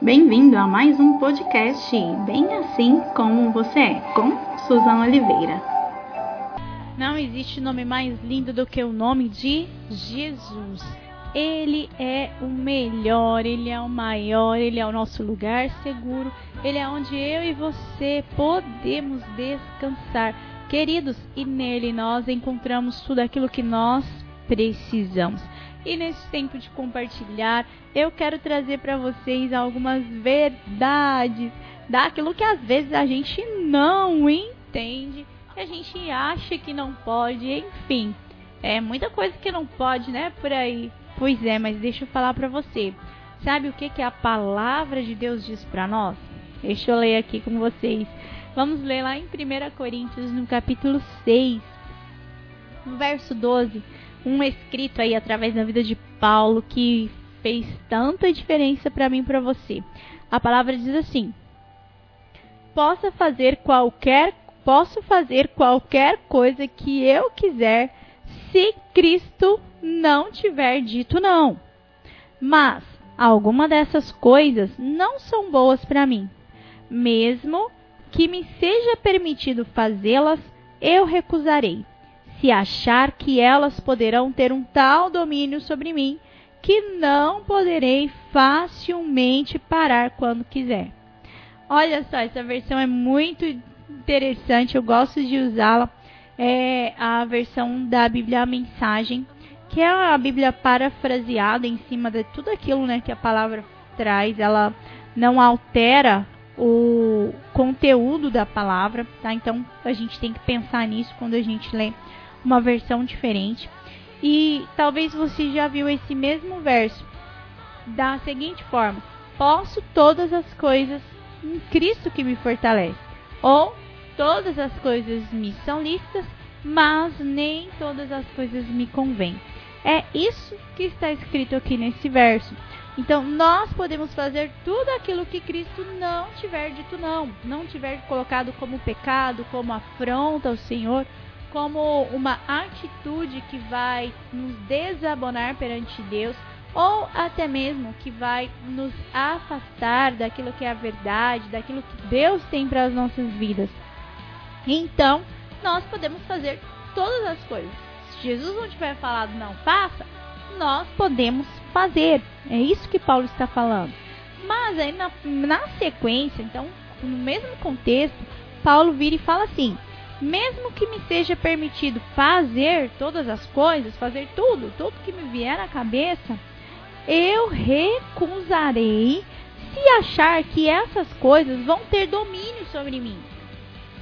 Bem-vindo a mais um podcast Bem Assim Como Você É, com Suzana Oliveira. Não existe nome mais lindo do que o nome de Jesus. Ele é o melhor, ele é o maior, ele é o nosso lugar seguro, ele é onde eu e você podemos descansar. Queridos, e nele nós encontramos tudo aquilo que nós precisamos. E nesse tempo de compartilhar, eu quero trazer para vocês algumas verdades daquilo que às vezes a gente não entende, que a gente acha que não pode, enfim. É muita coisa que não pode, né, por aí. Pois é, mas deixa eu falar para você. Sabe o que que a palavra de Deus diz para nós? Deixa eu ler aqui com vocês. Vamos ler lá em 1 Coríntios, no capítulo 6, no verso 12 um escrito aí através da vida de Paulo que fez tanta diferença para mim e para você. A palavra diz assim: Possa fazer qualquer posso fazer qualquer coisa que eu quiser se Cristo não tiver dito não. Mas alguma dessas coisas não são boas para mim. Mesmo que me seja permitido fazê-las, eu recusarei se achar que elas poderão ter um tal domínio sobre mim que não poderei facilmente parar quando quiser. Olha só, essa versão é muito interessante, eu gosto de usá-la. É a versão da Bíblia a Mensagem, que é a Bíblia parafraseada em cima de tudo aquilo né, que a palavra traz. Ela não altera o conteúdo da palavra, tá? Então a gente tem que pensar nisso quando a gente lê uma versão diferente. E talvez você já viu esse mesmo verso da seguinte forma: Posso todas as coisas em Cristo que me fortalece. Ou todas as coisas me são listas, mas nem todas as coisas me convêm. É isso que está escrito aqui nesse verso. Então, nós podemos fazer tudo aquilo que Cristo não tiver dito não, não tiver colocado como pecado, como afronta ao Senhor, como uma atitude que vai nos desabonar perante Deus ou até mesmo que vai nos afastar daquilo que é a verdade, daquilo que Deus tem para as nossas vidas. Então, nós podemos fazer todas as coisas. Se Jesus não tiver falado não faça, nós podemos fazer. É isso que Paulo está falando. Mas aí na, na sequência, então, no mesmo contexto, Paulo vira e fala assim: mesmo que me seja permitido fazer todas as coisas, fazer tudo, tudo que me vier à cabeça, eu recusarei se achar que essas coisas vão ter domínio sobre mim.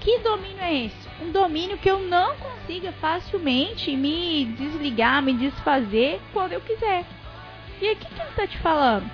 Que domínio é esse? Um domínio que eu não consiga facilmente me desligar, me desfazer quando eu quiser. E aqui que ele está te falando?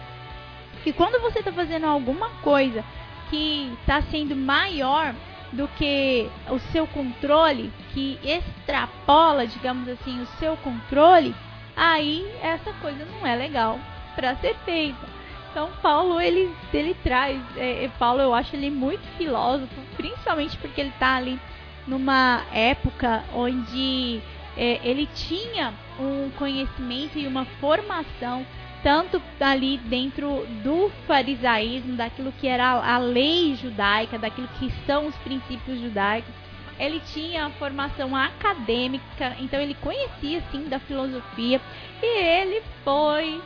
Que quando você está fazendo alguma coisa que está sendo maior do que o seu controle, que extrapola, digamos assim, o seu controle, aí essa coisa não é legal para ser feita. Então Paulo ele ele traz, é, é, Paulo eu acho ele muito filósofo, principalmente porque ele está ali numa época onde é, ele tinha um conhecimento e uma formação tanto ali dentro do farisaísmo, daquilo que era a lei judaica, daquilo que são os princípios judaicos. Ele tinha formação acadêmica, então ele conhecia sim da filosofia e ele foi,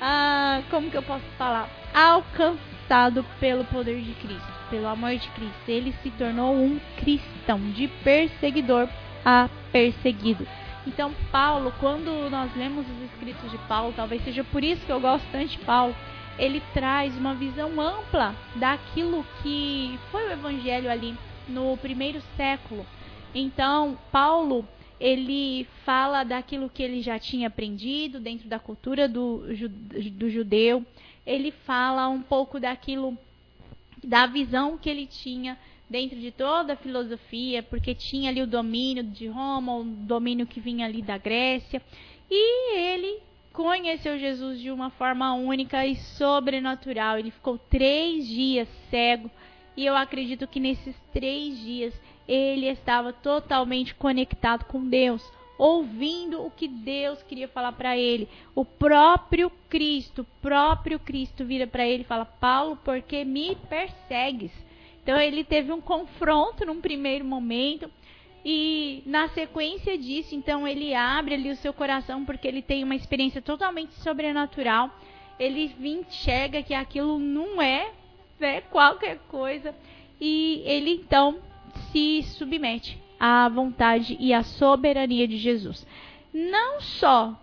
ah, como que eu posso falar, alcançado pelo poder de Cristo, pelo amor de Cristo. Ele se tornou um cristão, de perseguidor a perseguido. Então, Paulo, quando nós lemos os escritos de Paulo, talvez seja por isso que eu gosto tanto de Paulo, ele traz uma visão ampla daquilo que foi o evangelho ali no primeiro século. Então, Paulo, ele fala daquilo que ele já tinha aprendido dentro da cultura do, do judeu, ele fala um pouco daquilo, da visão que ele tinha dentro de toda a filosofia, porque tinha ali o domínio de Roma, o domínio que vinha ali da Grécia, e ele conheceu Jesus de uma forma única e sobrenatural. Ele ficou três dias cego, e eu acredito que nesses três dias ele estava totalmente conectado com Deus. ouvindo o que Deus queria falar para ele. O próprio Cristo, próprio Cristo vira para ele e fala: Paulo, por que me persegues? Então ele teve um confronto num primeiro momento. E na sequência disso, então ele abre ali o seu coração porque ele tem uma experiência totalmente sobrenatural. Ele enxerga que aquilo não é né, qualquer coisa e ele então se submete à vontade e à soberania de Jesus. Não só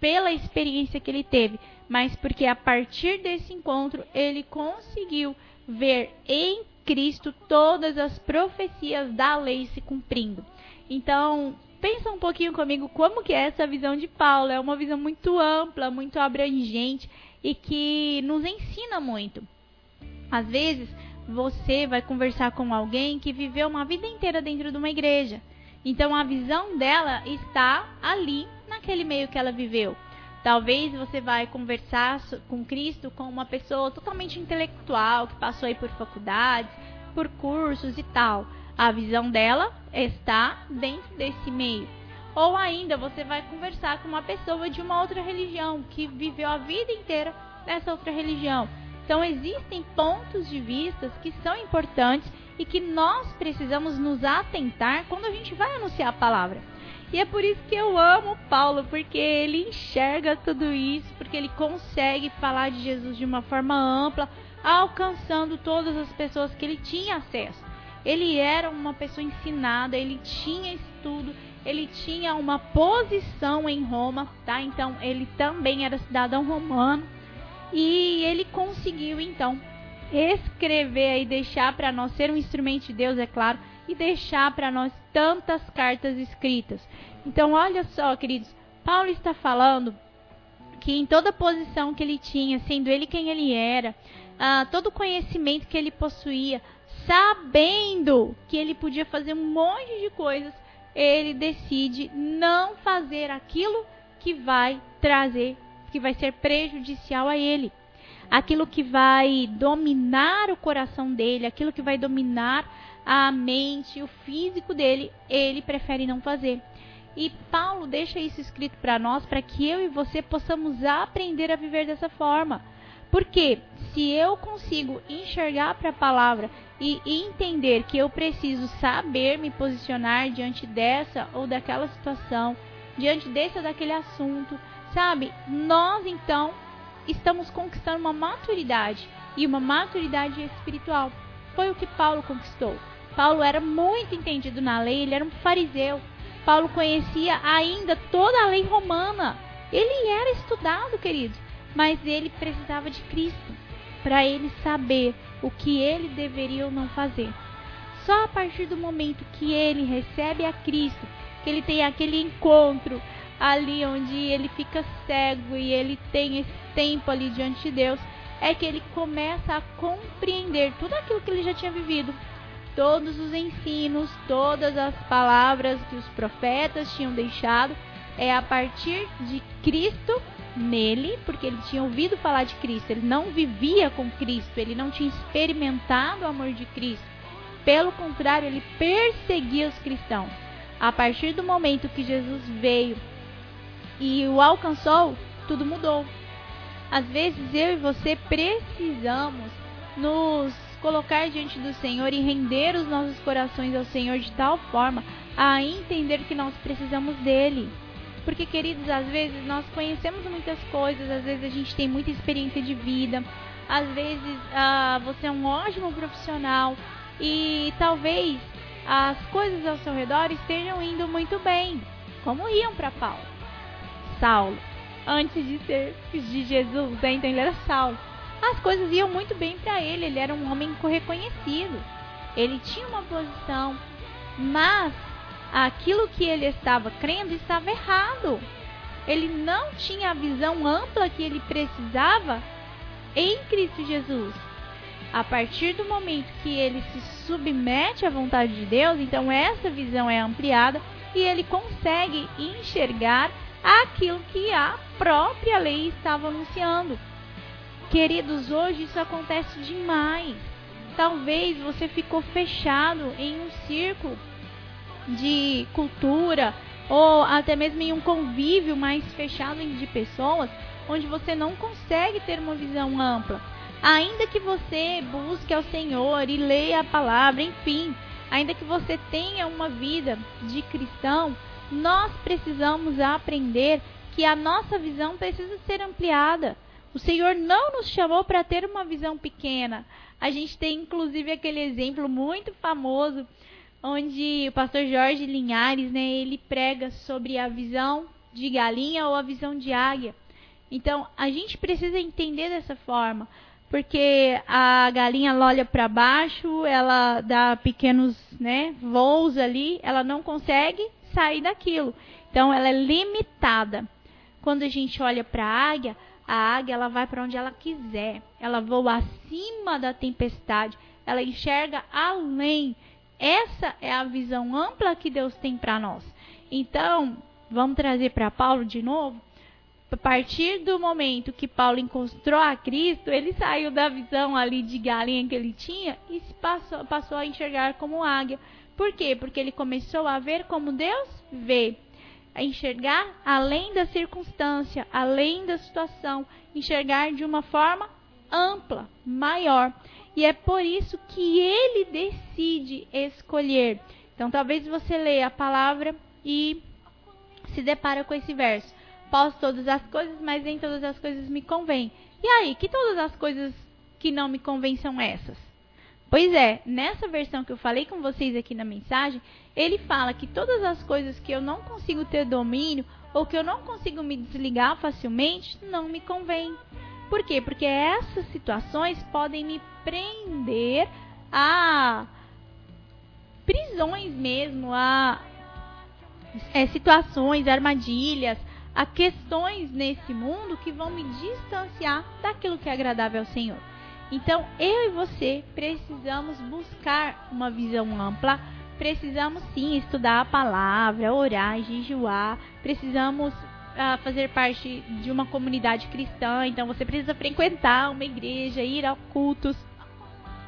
pela experiência que ele teve, mas porque a partir desse encontro ele conseguiu ver em Cristo todas as profecias da lei se cumprindo. Então, pensa um pouquinho comigo como que é essa visão de Paulo. É uma visão muito ampla, muito abrangente e que nos ensina muito. Às vezes, você vai conversar com alguém que viveu uma vida inteira dentro de uma igreja. Então, a visão dela está ali, naquele meio que ela viveu. Talvez você vai conversar com Cristo com uma pessoa totalmente intelectual, que passou aí por faculdades, por cursos e tal. A visão dela está dentro desse meio. Ou ainda você vai conversar com uma pessoa de uma outra religião, que viveu a vida inteira nessa outra religião. Então existem pontos de vista que são importantes e que nós precisamos nos atentar quando a gente vai anunciar a palavra. E é por isso que eu amo Paulo, porque ele enxerga tudo isso, porque ele consegue falar de Jesus de uma forma ampla, alcançando todas as pessoas que ele tinha acesso. Ele era uma pessoa ensinada, ele tinha estudo, ele tinha uma posição em Roma, tá? Então ele também era cidadão romano e ele conseguiu então escrever e deixar para nós ser um instrumento de Deus, é claro, e deixar para nós tantas cartas escritas. Então, olha só, queridos, Paulo está falando que em toda posição que ele tinha, sendo ele quem ele era, uh, todo o conhecimento que ele possuía, sabendo que ele podia fazer um monte de coisas, ele decide não fazer aquilo que vai trazer, que vai ser prejudicial a ele. Aquilo que vai dominar o coração dele, aquilo que vai dominar a mente, o físico dele, ele prefere não fazer. E Paulo deixa isso escrito para nós, para que eu e você possamos aprender a viver dessa forma. Porque se eu consigo enxergar para a palavra e entender que eu preciso saber me posicionar diante dessa ou daquela situação, diante desse ou daquele assunto, sabe? Nós então estamos conquistando uma maturidade e uma maturidade espiritual. Foi o que Paulo conquistou. Paulo era muito entendido na lei, ele era um fariseu. Paulo conhecia ainda toda a lei romana. Ele era estudado, queridos, mas ele precisava de Cristo para ele saber o que ele deveria ou não fazer. Só a partir do momento que ele recebe a Cristo, que ele tem aquele encontro ali onde ele fica cego e ele tem esse tempo ali diante de Deus, é que ele começa a compreender tudo aquilo que ele já tinha vivido todos os ensinos, todas as palavras que os profetas tinham deixado, é a partir de Cristo nele, porque ele tinha ouvido falar de Cristo, ele não vivia com Cristo, ele não tinha experimentado o amor de Cristo. Pelo contrário, ele perseguia os cristãos. A partir do momento que Jesus veio e o alcançou, tudo mudou. Às vezes eu e você precisamos nos colocar diante do Senhor e render os nossos corações ao Senhor de tal forma a entender que nós precisamos dele. Porque, queridos, às vezes nós conhecemos muitas coisas, às vezes a gente tem muita experiência de vida, às vezes ah, você é um ótimo profissional e talvez as coisas ao seu redor estejam indo muito bem, como iam para Paulo. Saulo, antes de ser de Jesus, né? então ele era Saulo as coisas iam muito bem para ele. Ele era um homem reconhecido. Ele tinha uma posição, mas aquilo que ele estava crendo estava errado. Ele não tinha a visão ampla que ele precisava em Cristo Jesus. A partir do momento que ele se submete à vontade de Deus, então essa visão é ampliada e ele consegue enxergar aquilo que a própria lei estava anunciando. Queridos, hoje isso acontece demais. Talvez você ficou fechado em um círculo de cultura, ou até mesmo em um convívio mais fechado de pessoas, onde você não consegue ter uma visão ampla. Ainda que você busque ao Senhor e leia a palavra, enfim, ainda que você tenha uma vida de cristão, nós precisamos aprender que a nossa visão precisa ser ampliada. O Senhor não nos chamou para ter uma visão pequena. A gente tem inclusive aquele exemplo muito famoso onde o pastor Jorge Linhares, né, ele prega sobre a visão de galinha ou a visão de águia. Então, a gente precisa entender dessa forma, porque a galinha olha para baixo, ela dá pequenos, né, voos ali, ela não consegue sair daquilo. Então, ela é limitada. Quando a gente olha para a águia, a águia ela vai para onde ela quiser. Ela voa acima da tempestade. Ela enxerga além. Essa é a visão ampla que Deus tem para nós. Então, vamos trazer para Paulo de novo. A partir do momento que Paulo encontrou a Cristo, ele saiu da visão ali de galinha que ele tinha e passou, passou a enxergar como águia. Por quê? Porque ele começou a ver como Deus vê. A enxergar além da circunstância, além da situação, enxergar de uma forma ampla, maior. E é por isso que ele decide escolher. Então, talvez você leia a palavra e se depara com esse verso. Posso todas as coisas, mas nem todas as coisas me convêm. E aí, que todas as coisas que não me convêm são essas? Pois é, nessa versão que eu falei com vocês aqui na mensagem, ele fala que todas as coisas que eu não consigo ter domínio ou que eu não consigo me desligar facilmente não me convêm. Por quê? Porque essas situações podem me prender a prisões mesmo, a é, situações, armadilhas, a questões nesse mundo que vão me distanciar daquilo que é agradável ao Senhor. Então, eu e você precisamos buscar uma visão ampla, precisamos sim estudar a palavra, orar, jejuar, precisamos uh, fazer parte de uma comunidade cristã, então você precisa frequentar uma igreja, ir a cultos,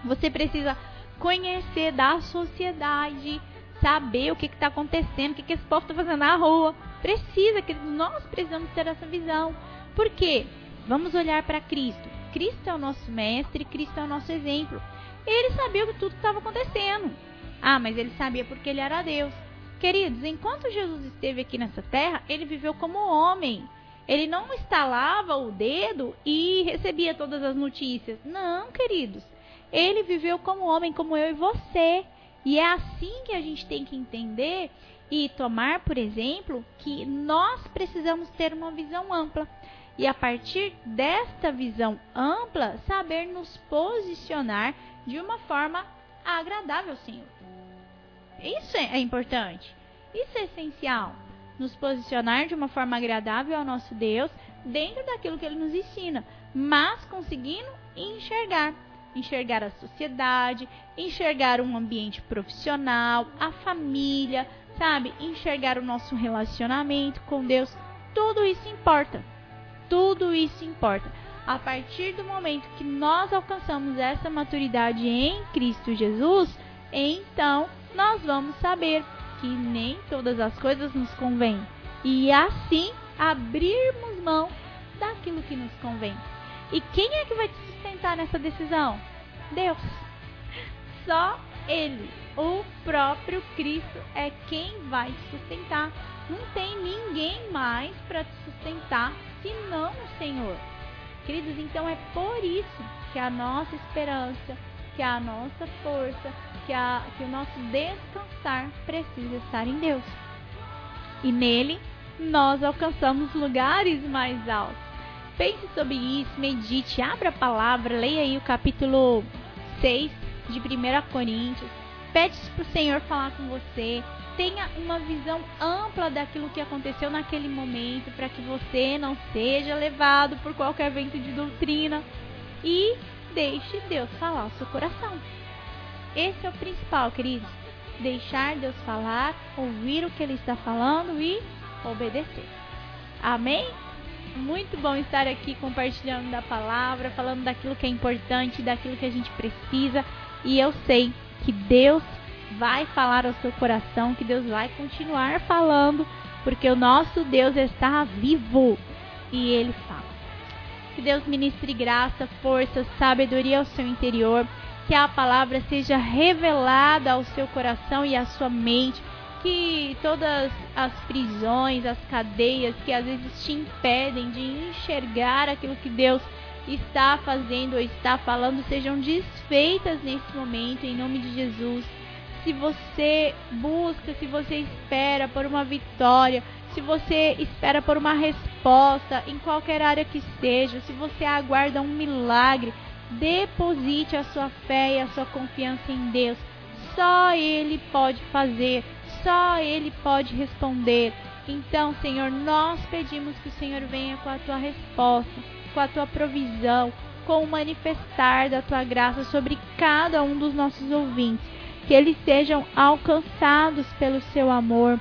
você precisa conhecer da sociedade, saber o que está acontecendo, o que, que esse povo está fazendo na rua. Precisa, que nós precisamos ter essa visão. Por quê? Vamos olhar para Cristo. Cristo é o nosso mestre, Cristo é o nosso exemplo. Ele sabia que tudo estava acontecendo. Ah, mas ele sabia porque ele era Deus. Queridos, enquanto Jesus esteve aqui nessa terra, ele viveu como homem. Ele não estalava o dedo e recebia todas as notícias. Não, queridos. Ele viveu como homem, como eu e você. E é assim que a gente tem que entender e tomar, por exemplo, que nós precisamos ter uma visão ampla. E a partir desta visão ampla, saber nos posicionar de uma forma agradável, Senhor. Isso é importante. Isso é essencial. Nos posicionar de uma forma agradável ao nosso Deus dentro daquilo que ele nos ensina, mas conseguindo enxergar. Enxergar a sociedade, enxergar um ambiente profissional, a família, sabe? Enxergar o nosso relacionamento com Deus. Tudo isso importa. Tudo isso importa. A partir do momento que nós alcançamos essa maturidade em Cristo Jesus, então nós vamos saber que nem todas as coisas nos convêm e assim abrirmos mão daquilo que nos convém. E quem é que vai te sustentar nessa decisão? Deus. Só Ele, o próprio Cristo, é quem vai te sustentar. Não tem ninguém mais para te sustentar senão o Senhor. Queridos, então é por isso que a nossa esperança, que a nossa força, que, a, que o nosso descansar precisa estar em Deus. E nele nós alcançamos lugares mais altos. Pense sobre isso, medite, abra a palavra, leia aí o capítulo 6 de 1 Coríntios. Pede para o Senhor falar com você. Tenha uma visão ampla daquilo que aconteceu naquele momento, para que você não seja levado por qualquer vento de doutrina. E deixe Deus falar o seu coração. Esse é o principal, queridos. Deixar Deus falar, ouvir o que Ele está falando e obedecer. Amém? Muito bom estar aqui compartilhando da palavra, falando daquilo que é importante, daquilo que a gente precisa. E eu sei que Deus vai falar ao seu coração, que Deus vai continuar falando porque o nosso Deus está vivo e ele fala. Que Deus ministre graça, força, sabedoria ao seu interior, que a palavra seja revelada ao seu coração e à sua mente, que todas as prisões, as cadeias que às vezes te impedem de enxergar aquilo que Deus está fazendo ou está falando sejam desfeitas nesse momento, em nome de Jesus. Se você busca, se você espera por uma vitória, se você espera por uma resposta em qualquer área que seja, se você aguarda um milagre, deposite a sua fé e a sua confiança em Deus. Só Ele pode fazer, só Ele pode responder. Então, Senhor, nós pedimos que o Senhor venha com a tua resposta com a tua provisão, com o manifestar da tua graça sobre cada um dos nossos ouvintes, que eles sejam alcançados pelo seu amor,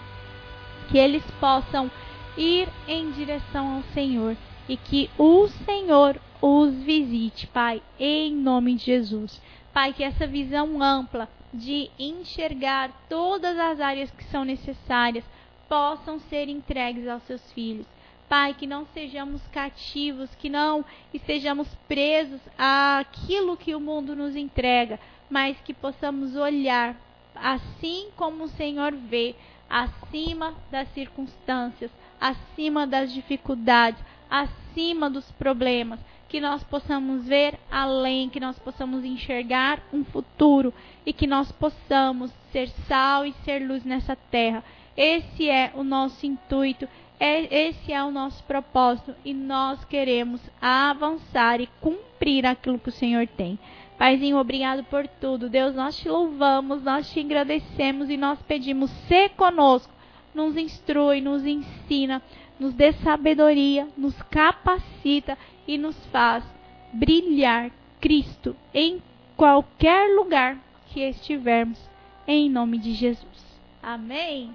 que eles possam ir em direção ao Senhor e que o Senhor os visite, Pai, em nome de Jesus. Pai, que essa visão ampla de enxergar todas as áreas que são necessárias possam ser entregues aos seus filhos. Pai, que não sejamos cativos, que não estejamos presos àquilo que o mundo nos entrega, mas que possamos olhar assim como o Senhor vê, acima das circunstâncias, acima das dificuldades, acima dos problemas, que nós possamos ver além, que nós possamos enxergar um futuro e que nós possamos ser sal e ser luz nessa terra. Esse é o nosso intuito é, esse é o nosso propósito e nós queremos avançar e cumprir aquilo que o Senhor tem. Paizinho, obrigado por tudo. Deus, nós te louvamos, nós te agradecemos e nós pedimos, ser conosco, nos instrui, nos ensina, nos dê sabedoria, nos capacita e nos faz brilhar Cristo em qualquer lugar que estivermos, em nome de Jesus. Amém.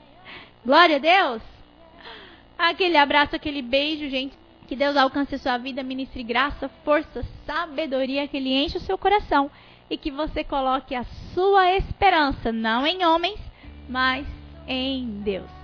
Glória a Deus. Aquele abraço, aquele beijo, gente. Que Deus alcance a sua vida, ministre graça, força, sabedoria, que Ele enche o seu coração e que você coloque a sua esperança não em homens, mas em Deus.